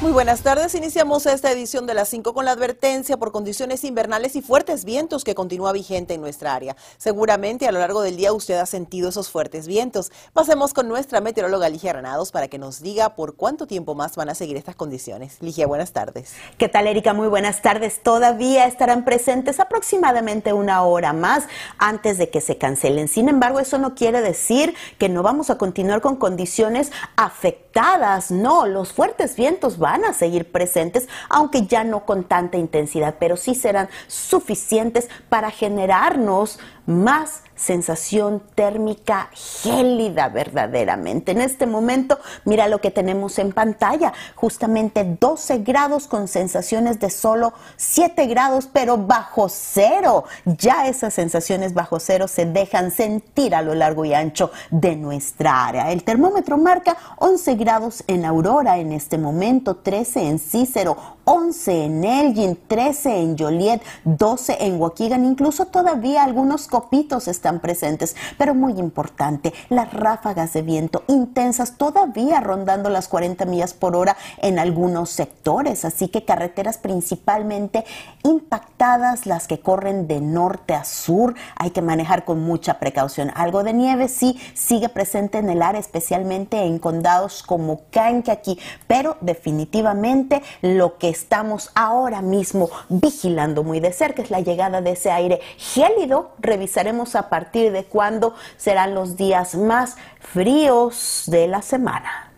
Muy buenas tardes. Iniciamos esta edición de las 5 con la advertencia por condiciones invernales y fuertes vientos que continúa vigente en nuestra área. Seguramente a lo largo del día usted ha sentido esos fuertes vientos. Pasemos con nuestra meteoróloga Ligia Granados para que nos diga por cuánto tiempo más van a seguir estas condiciones. Ligia, buenas tardes. ¿Qué tal, Erika? Muy buenas tardes. Todavía estarán presentes aproximadamente una hora más antes de que se cancelen. Sin embargo, eso no quiere decir que no vamos a continuar con condiciones afectadas. No, los fuertes vientos van a seguir presentes, aunque ya no con tanta intensidad, pero sí serán suficientes para generarnos más sensación térmica gélida verdaderamente. En este momento, mira lo que tenemos en pantalla, justamente 12 grados con sensaciones de solo 7 grados, pero bajo cero. Ya esas sensaciones bajo cero se dejan sentir a lo largo y ancho de nuestra área. El termómetro marca 11 grados en Aurora en este momento, 13 en Cícero, 11 en Elgin, 13 en Joliet, 12 en Waukegan, incluso todavía algunos copitos están presentes, pero muy importante, las ráfagas de viento intensas todavía rondando las 40 millas por hora en algunos sectores, así que carreteras principalmente impactadas, las que corren de norte a sur, hay que manejar con mucha precaución. Algo de nieve sí sigue presente en el área, especialmente en condados como Kankakee, pero definitivamente lo que estamos ahora mismo vigilando muy de cerca es la llegada de ese aire gélido. Revisaremos a partir de cuándo serán los días más fríos de la semana.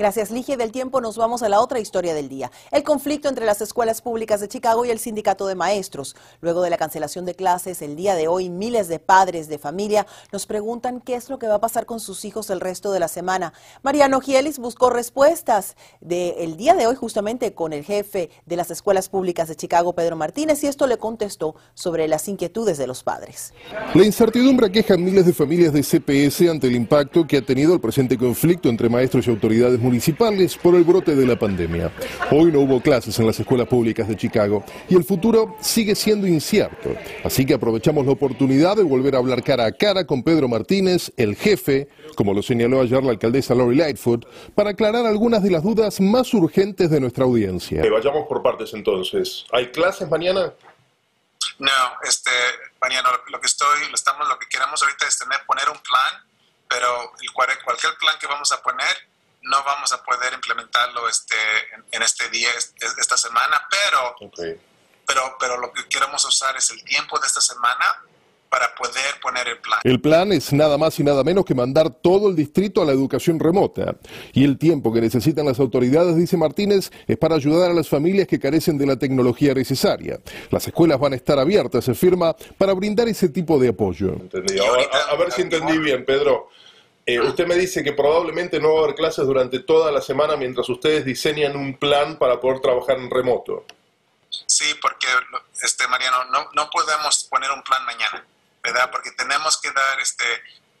Gracias, Ligia. Del tiempo nos vamos a la otra historia del día. El conflicto entre las escuelas públicas de Chicago y el sindicato de maestros. Luego de la cancelación de clases, el día de hoy, miles de padres de familia nos preguntan qué es lo que va a pasar con sus hijos el resto de la semana. Mariano Gielis buscó respuestas del día de hoy justamente con el jefe de las escuelas públicas de Chicago, Pedro Martínez, y esto le contestó sobre las inquietudes de los padres. La incertidumbre aqueja a miles de familias de CPS ante el impacto que ha tenido el presente conflicto entre maestros y autoridades municipales municipales por el brote de la pandemia. Hoy no hubo clases en las escuelas públicas de Chicago y el futuro sigue siendo incierto. Así que aprovechamos la oportunidad de volver a hablar cara a cara con Pedro Martínez, el jefe, como lo señaló ayer la alcaldesa Lori Lightfoot, para aclarar algunas de las dudas más urgentes de nuestra audiencia. Eh, vayamos por partes entonces. ¿Hay clases mañana? No, este, mañana lo que estoy, lo estamos, lo que queremos ahorita es tener, poner un plan, pero el, cualquier plan que vamos a poner no vamos a poder implementarlo este, en, este día, esta semana, pero, pero, pero lo que queremos usar es el tiempo de esta semana para poder poner el plan. El plan es nada más y nada menos que mandar todo el distrito a la educación remota. Y el tiempo que necesitan las autoridades, dice Martínez, es para ayudar a las familias que carecen de la tecnología necesaria. Las escuelas van a estar abiertas, se firma, para brindar ese tipo de apoyo. a ver si entendí bien, Pedro. Eh, usted me dice que probablemente no va a haber clases durante toda la semana mientras ustedes diseñan un plan para poder trabajar en remoto. Sí, porque, este, Mariano, no, no podemos poner un plan mañana, ¿verdad? Porque tenemos que dar este,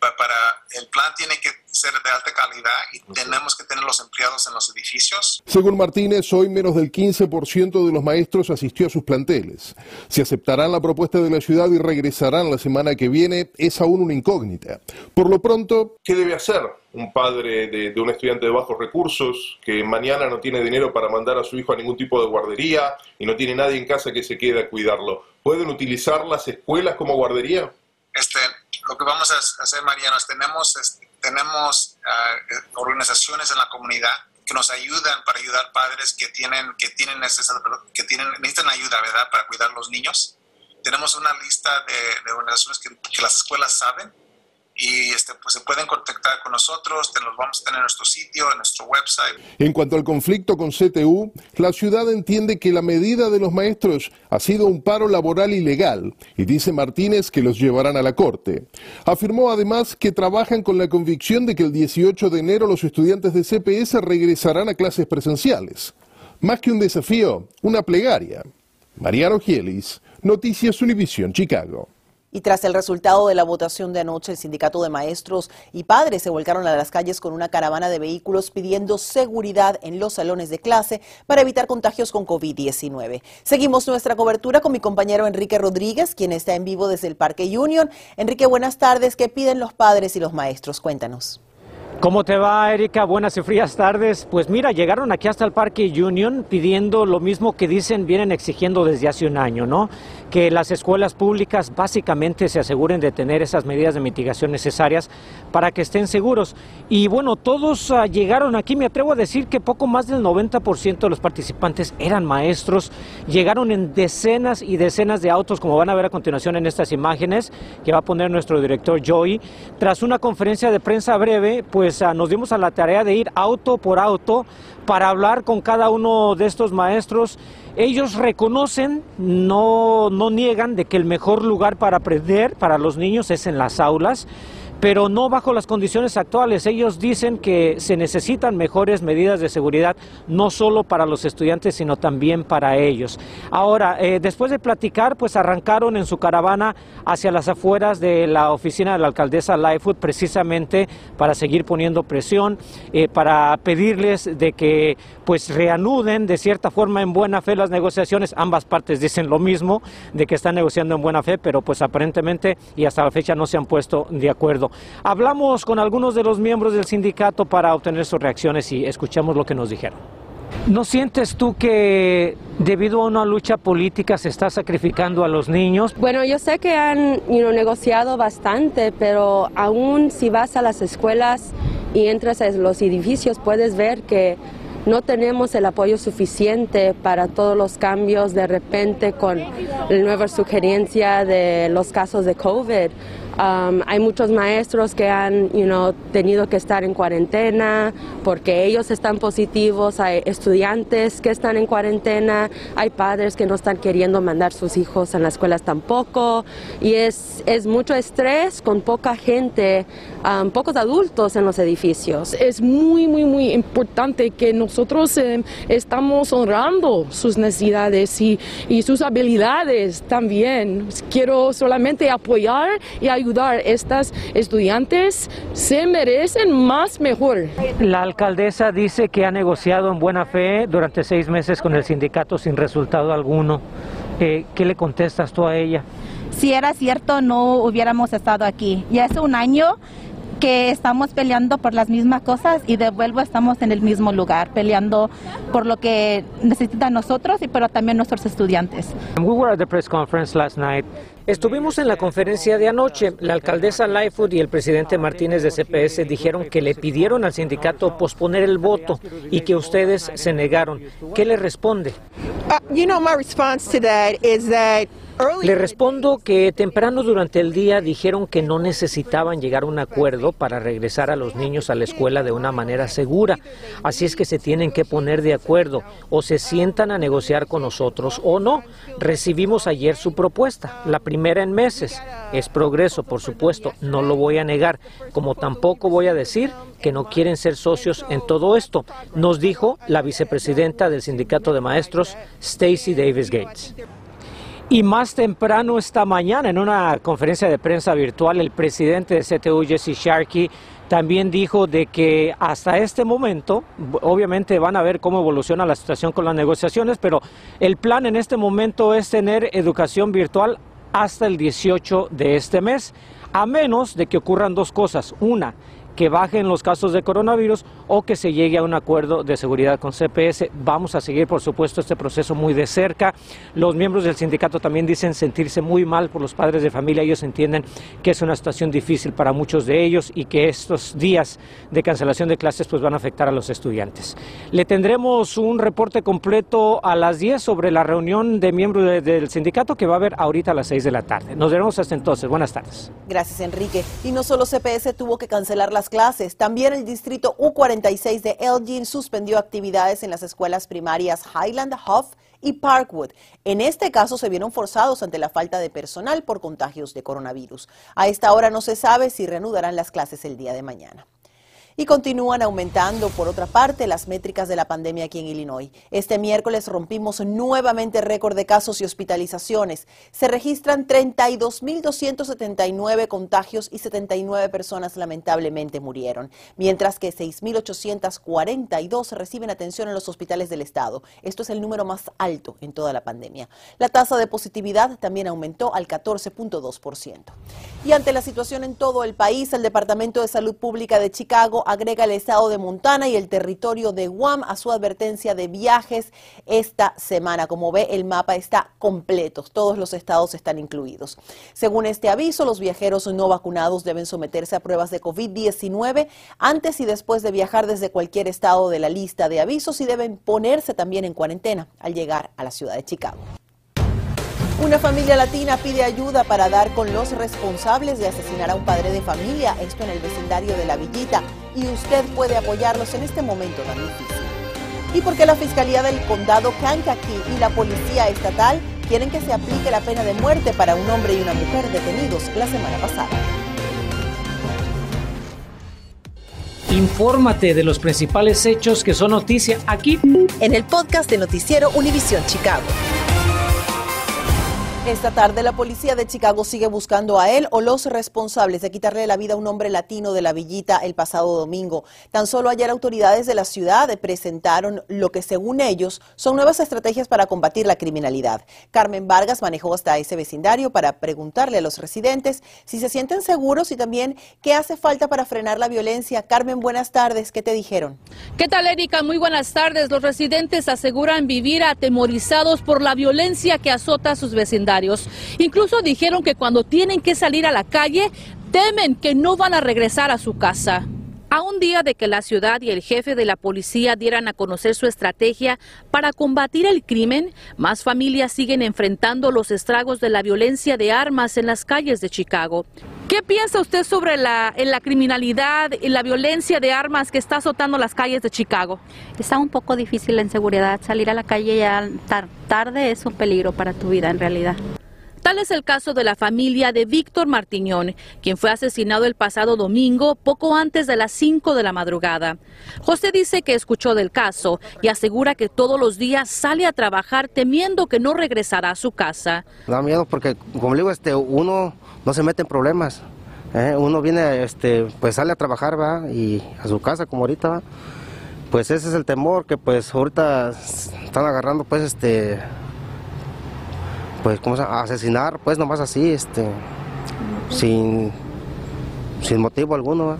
para el plan tiene que ser de alta calidad y tenemos que tener los empleados en los edificios. Según Martínez, hoy menos del 15% de los maestros asistió a sus planteles. Si aceptarán la propuesta de la ciudad y regresarán la semana que viene es aún una incógnita. Por lo pronto, ¿qué debe hacer un padre de, de un estudiante de bajos recursos que mañana no tiene dinero para mandar a su hijo a ningún tipo de guardería y no tiene nadie en casa que se quede a cuidarlo? ¿Pueden utilizar las escuelas como guardería? Este, lo que vamos a hacer, Mariano, es tenemos, tenemos ah, eh, organizaciones en la comunidad que nos ayudan para ayudar padres que tienen que tienen que tienen necesitan ayuda, ¿verdad? Para cuidar los niños. Tenemos una lista de, organizaciones que, las escuelas saben y este, pues se pueden contactar con nosotros, los vamos a tener en nuestro sitio, en nuestro website. En cuanto al conflicto con CTU, la ciudad entiende que la medida de los maestros ha sido un paro laboral ilegal y dice Martínez que los llevarán a la corte. Afirmó además que trabajan con la convicción de que el 18 de enero los estudiantes de CPS regresarán a clases presenciales. Más que un desafío, una plegaria. Mariano Gielis, Noticias Univisión, Chicago. Y tras el resultado de la votación de anoche, el sindicato de maestros y padres se volcaron a las calles con una caravana de vehículos pidiendo seguridad en los salones de clase para evitar contagios con COVID-19. Seguimos nuestra cobertura con mi compañero Enrique Rodríguez, quien está en vivo desde el Parque Union. Enrique, buenas tardes. ¿Qué piden los padres y los maestros? Cuéntanos. ¿Cómo te va, Erika? Buenas y frías tardes. Pues mira, llegaron aquí hasta el Parque Union pidiendo lo mismo que dicen, vienen exigiendo desde hace un año, ¿no? Que las escuelas públicas básicamente se aseguren de tener esas medidas de mitigación necesarias para que estén seguros. Y bueno, todos uh, llegaron aquí, me atrevo a decir que poco más del 90% de los participantes eran maestros. Llegaron en decenas y decenas de autos, como van a ver a continuación en estas imágenes, que va a poner nuestro director Joey. Tras una conferencia de prensa breve, pues pues ah, nos dimos a la tarea de ir auto por auto para hablar con cada uno de estos maestros. Ellos reconocen, no, no niegan de que el mejor lugar para aprender para los niños es en las aulas pero no bajo las condiciones actuales. Ellos dicen que se necesitan mejores medidas de seguridad, no solo para los estudiantes, sino también para ellos. Ahora, eh, después de platicar, pues arrancaron en su caravana hacia las afueras de la oficina de la alcaldesa Lightfoot, precisamente para seguir poniendo presión, eh, para pedirles de que pues reanuden de cierta forma en buena fe las negociaciones. Ambas partes dicen lo mismo, de que están negociando en buena fe, pero pues aparentemente y hasta la fecha no se han puesto de acuerdo. Hablamos con algunos de los miembros del sindicato para obtener sus reacciones y escuchamos lo que nos dijeron. ¿No sientes tú que debido a una lucha política se está sacrificando a los niños? Bueno, yo sé que han negociado bastante, pero aún si vas a las escuelas y entras a los edificios puedes ver que no tenemos el apoyo suficiente para todos los cambios de repente con la nueva sugerencia de los casos de COVID. Um, hay muchos maestros que han tenido que estar en cuarentena porque ellos están positivos, hay estudiantes que están en cuarentena, hay padres que no están queriendo mandar sus hijos a las escuelas tampoco y es, es mucho estrés con poca gente, um, pocos adultos en los edificios. Es muy, muy, muy importante que nosotros eh, estamos honrando sus necesidades y, y sus habilidades también. Quiero solamente apoyar y ayudar ayudar. Estas estudiantes se merecen más mejor. La alcaldesa dice que ha negociado en buena fe durante seis meses con el sindicato sin resultado alguno. Eh, ¿Qué le contestas tú a ella? Si era cierto, no hubiéramos estado aquí. Ya hace un año que estamos peleando por las mismas cosas y de vuelvo estamos en el mismo lugar, peleando por lo que necesitan nosotros y pero también nuestros estudiantes. We were at the press conference last night. Estuvimos en la conferencia de anoche. La alcaldesa Lightfoot y el presidente Martínez de CPS dijeron que le pidieron al sindicato posponer el voto y que ustedes se negaron. ¿Qué le responde? Uh, you know, my response to that is that le respondo que temprano durante el día dijeron que no necesitaban llegar a un acuerdo para regresar a los niños a la escuela de una manera segura. Así es que se tienen que poner de acuerdo o se sientan a negociar con nosotros o no. Recibimos ayer su propuesta, la primera en meses. Es progreso, por supuesto, no lo voy a negar, como tampoco voy a decir que no quieren ser socios en todo esto, nos dijo la vicepresidenta del sindicato de maestros, Stacy Davis Gates. Y más temprano esta mañana, en una conferencia de prensa virtual, el presidente de CTU, Jesse Sharkey, también dijo de que hasta este momento, obviamente van a ver cómo evoluciona la situación con las negociaciones, pero el plan en este momento es tener educación virtual hasta el 18 de este mes, a menos de que ocurran dos cosas. Una, que bajen los casos de coronavirus o que se llegue a un acuerdo de seguridad con CPS. Vamos a seguir, por supuesto, este proceso muy de cerca. Los miembros del sindicato también dicen sentirse muy mal por los padres de familia. Ellos entienden que es una situación difícil para muchos de ellos y que estos días de cancelación de clases pues van a afectar a los estudiantes. Le tendremos un reporte completo a las 10 sobre la reunión de miembros del sindicato que va a haber ahorita a las 6 de la tarde. Nos veremos hasta entonces. Buenas tardes. Gracias, Enrique. Y no solo CPS tuvo que cancelar las clases. También el distrito U46 de Elgin suspendió actividades en las escuelas primarias Highland, Huff y Parkwood. En este caso se vieron forzados ante la falta de personal por contagios de coronavirus. A esta hora no se sabe si reanudarán las clases el día de mañana. Y continúan aumentando, por otra parte, las métricas de la pandemia aquí en Illinois. Este miércoles rompimos nuevamente récord de casos y hospitalizaciones. Se registran 32.279 contagios y 79 personas lamentablemente murieron, mientras que 6.842 reciben atención en los hospitales del estado. Esto es el número más alto en toda la pandemia. La tasa de positividad también aumentó al 14.2%. Y ante la situación en todo el país, el Departamento de Salud Pública de Chicago agrega el estado de Montana y el territorio de Guam a su advertencia de viajes esta semana. Como ve, el mapa está completo. Todos los estados están incluidos. Según este aviso, los viajeros no vacunados deben someterse a pruebas de COVID-19 antes y después de viajar desde cualquier estado de la lista de avisos y deben ponerse también en cuarentena al llegar a la ciudad de Chicago. Una familia latina pide ayuda para dar con los responsables de asesinar a un padre de familia, esto en el vecindario de La Villita, y usted puede apoyarlos en este momento tan difícil. Y porque la Fiscalía del Condado Kankakee y la Policía Estatal quieren que se aplique la pena de muerte para un hombre y una mujer detenidos la semana pasada. Infórmate de los principales hechos que son noticia aquí en el podcast de Noticiero Univisión Chicago. Esta tarde la policía de Chicago sigue buscando a él o los responsables de quitarle la vida a un hombre latino de la villita el pasado domingo. Tan solo ayer autoridades de la ciudad presentaron lo que según ellos son nuevas estrategias para combatir la criminalidad. Carmen Vargas manejó hasta ese vecindario para preguntarle a los residentes si se sienten seguros y también qué hace falta para frenar la violencia. Carmen, buenas tardes. ¿Qué te dijeron? ¿Qué tal, Erika? Muy buenas tardes. Los residentes aseguran vivir atemorizados por la violencia que azota a sus vecindarios. Incluso dijeron que cuando tienen que salir a la calle, temen que no van a regresar a su casa. A un día de que la ciudad y el jefe de la policía dieran a conocer su estrategia para combatir el crimen, más familias siguen enfrentando los estragos de la violencia de armas en las calles de Chicago. ¿Qué piensa usted sobre la, la criminalidad y la violencia de armas que está azotando las calles de Chicago? Está un poco difícil la inseguridad. Salir a la calle ya tarde es un peligro para tu vida en realidad. Tal es el caso de la familia de Víctor Martiñón, quien fue asesinado el pasado domingo poco antes de las 5 de la madrugada. José dice que escuchó del caso y asegura que todos los días sale a trabajar temiendo que no regresará a su casa. Da miedo porque, como le digo, este, uno no se mete en problemas. ¿eh? Uno viene, este, pues sale a trabajar ¿va? y a su casa como ahorita. Pues ese es el temor que pues ahorita están agarrando pues este pues, ¿cómo se llama? asesinar, pues nomás así, este, sin, sin motivo alguno.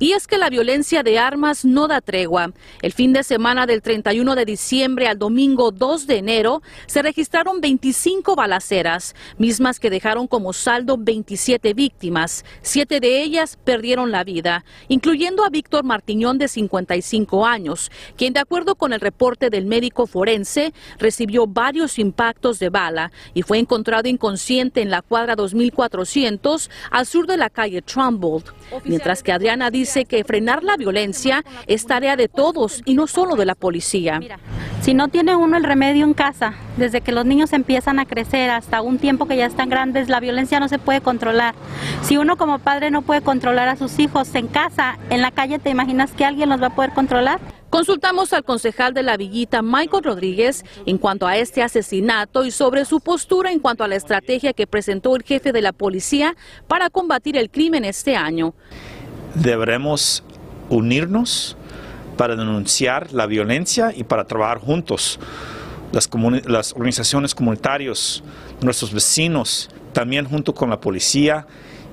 Y es que la violencia de armas no da tregua. El fin de semana del 31 de diciembre al domingo 2 de enero se registraron 25 balaceras, mismas que dejaron como saldo 27 víctimas. Siete de ellas perdieron la vida, incluyendo a Víctor Martiñón de 55 años, quien de acuerdo con el reporte del médico forense recibió varios impactos de bala y fue encontrado inconsciente en la cuadra 2400 al sur de la calle Trumbold. Mientras que Adriana dice dice que frenar la violencia es tarea de todos y no solo de la policía. Si no tiene uno el remedio en casa, desde que los niños empiezan a crecer hasta un tiempo que ya están grandes, la violencia no se puede controlar. Si uno como padre no puede controlar a sus hijos en casa, en la calle, ¿te imaginas que alguien los va a poder controlar? Consultamos al concejal de la Villita, Michael Rodríguez, en cuanto a este asesinato y sobre su postura en cuanto a la estrategia que presentó el jefe de la policía para combatir el crimen este año deberemos unirnos para denunciar la violencia y para trabajar juntos. Las, las organizaciones comunitarias, nuestros vecinos, también junto con la policía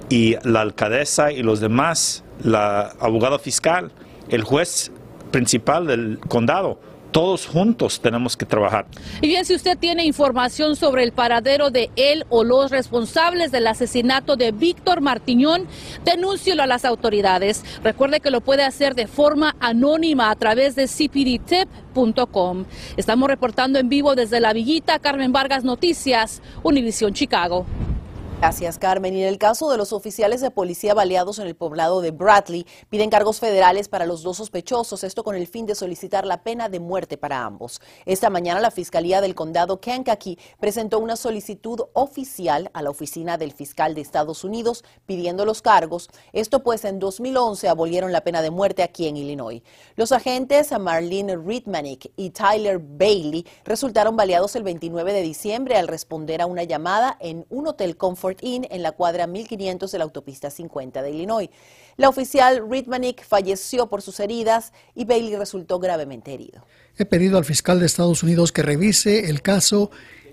y la alcaldesa y los demás, la abogada fiscal, el juez principal del condado, todos juntos tenemos que trabajar. Y bien, si usted tiene información sobre el paradero de él o los responsables del asesinato de Víctor Martiñón, denúncielo a las autoridades. Recuerde que lo puede hacer de forma anónima a través de cpdtip.com. Estamos reportando en vivo desde La Villita, Carmen Vargas Noticias, Univisión Chicago. Gracias, Carmen. Y en el caso de los oficiales de policía baleados en el poblado de Bradley, piden cargos federales para los dos sospechosos, esto con el fin de solicitar la pena de muerte para ambos. Esta mañana la Fiscalía del Condado Kankakee presentó una solicitud oficial a la oficina del fiscal de Estados Unidos pidiendo los cargos. Esto pues en 2011 abolieron la pena de muerte aquí en Illinois. Los agentes Marlene Ritmanick y Tyler Bailey resultaron baleados el 29 de diciembre al responder a una llamada en un hotel En la cuadra 1500 de la autopista 50 de Illinois. La oficial Ritmanick falleció por sus heridas y Bailey resultó gravemente herido. He pedido al fiscal de Estados Unidos que revise el caso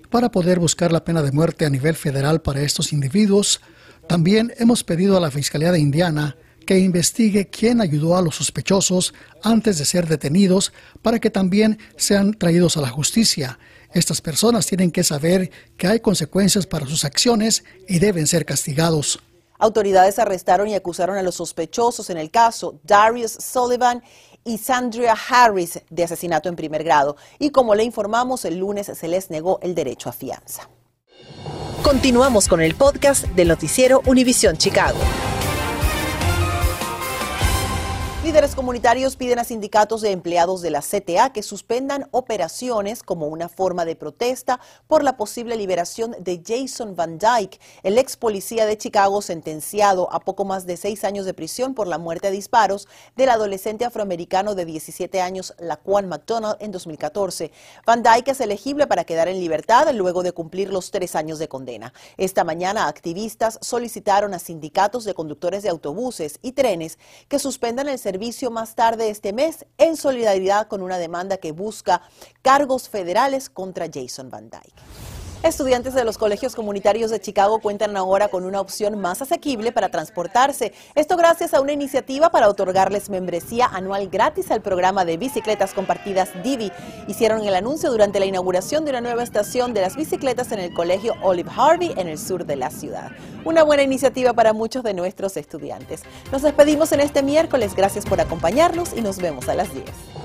para poder buscar la pena de muerte a nivel federal para estos individuos. También hemos pedido a la Fiscalía de Indiana que investigue quién ayudó a los sospechosos antes de ser detenidos para que también sean traídos a la justicia. Estas personas tienen que saber que hay consecuencias para sus acciones y deben ser castigados. Autoridades arrestaron y acusaron a los sospechosos en el caso Darius Sullivan y Sandria Harris de asesinato en primer grado. Y como le informamos, el lunes se les negó el derecho a fianza. Continuamos con el podcast del noticiero Univisión Chicago. Líderes comunitarios piden a sindicatos de empleados de la CTA que suspendan operaciones como una forma de protesta por la posible liberación de Jason Van Dyke, el ex policía de Chicago sentenciado a poco más de seis años de prisión por la muerte a disparos del adolescente afroamericano de 17 años, Laquan McDonald, en 2014. Van Dyke es elegible para quedar en libertad luego de cumplir los tres años de condena. Esta mañana, activistas solicitaron a sindicatos de conductores de autobuses y trenes que suspendan el servicio servicio más tarde este mes en solidaridad con una demanda que busca cargos federales contra Jason Van Dyke. Estudiantes de los colegios comunitarios de Chicago cuentan ahora con una opción más asequible para transportarse. Esto gracias a una iniciativa para otorgarles membresía anual gratis al programa de bicicletas compartidas Divi. Hicieron el anuncio durante la inauguración de una nueva estación de las bicicletas en el colegio Olive Harvey en el sur de la ciudad. Una buena iniciativa para muchos de nuestros estudiantes. Nos despedimos en este miércoles. Gracias por acompañarnos y nos vemos a las 10.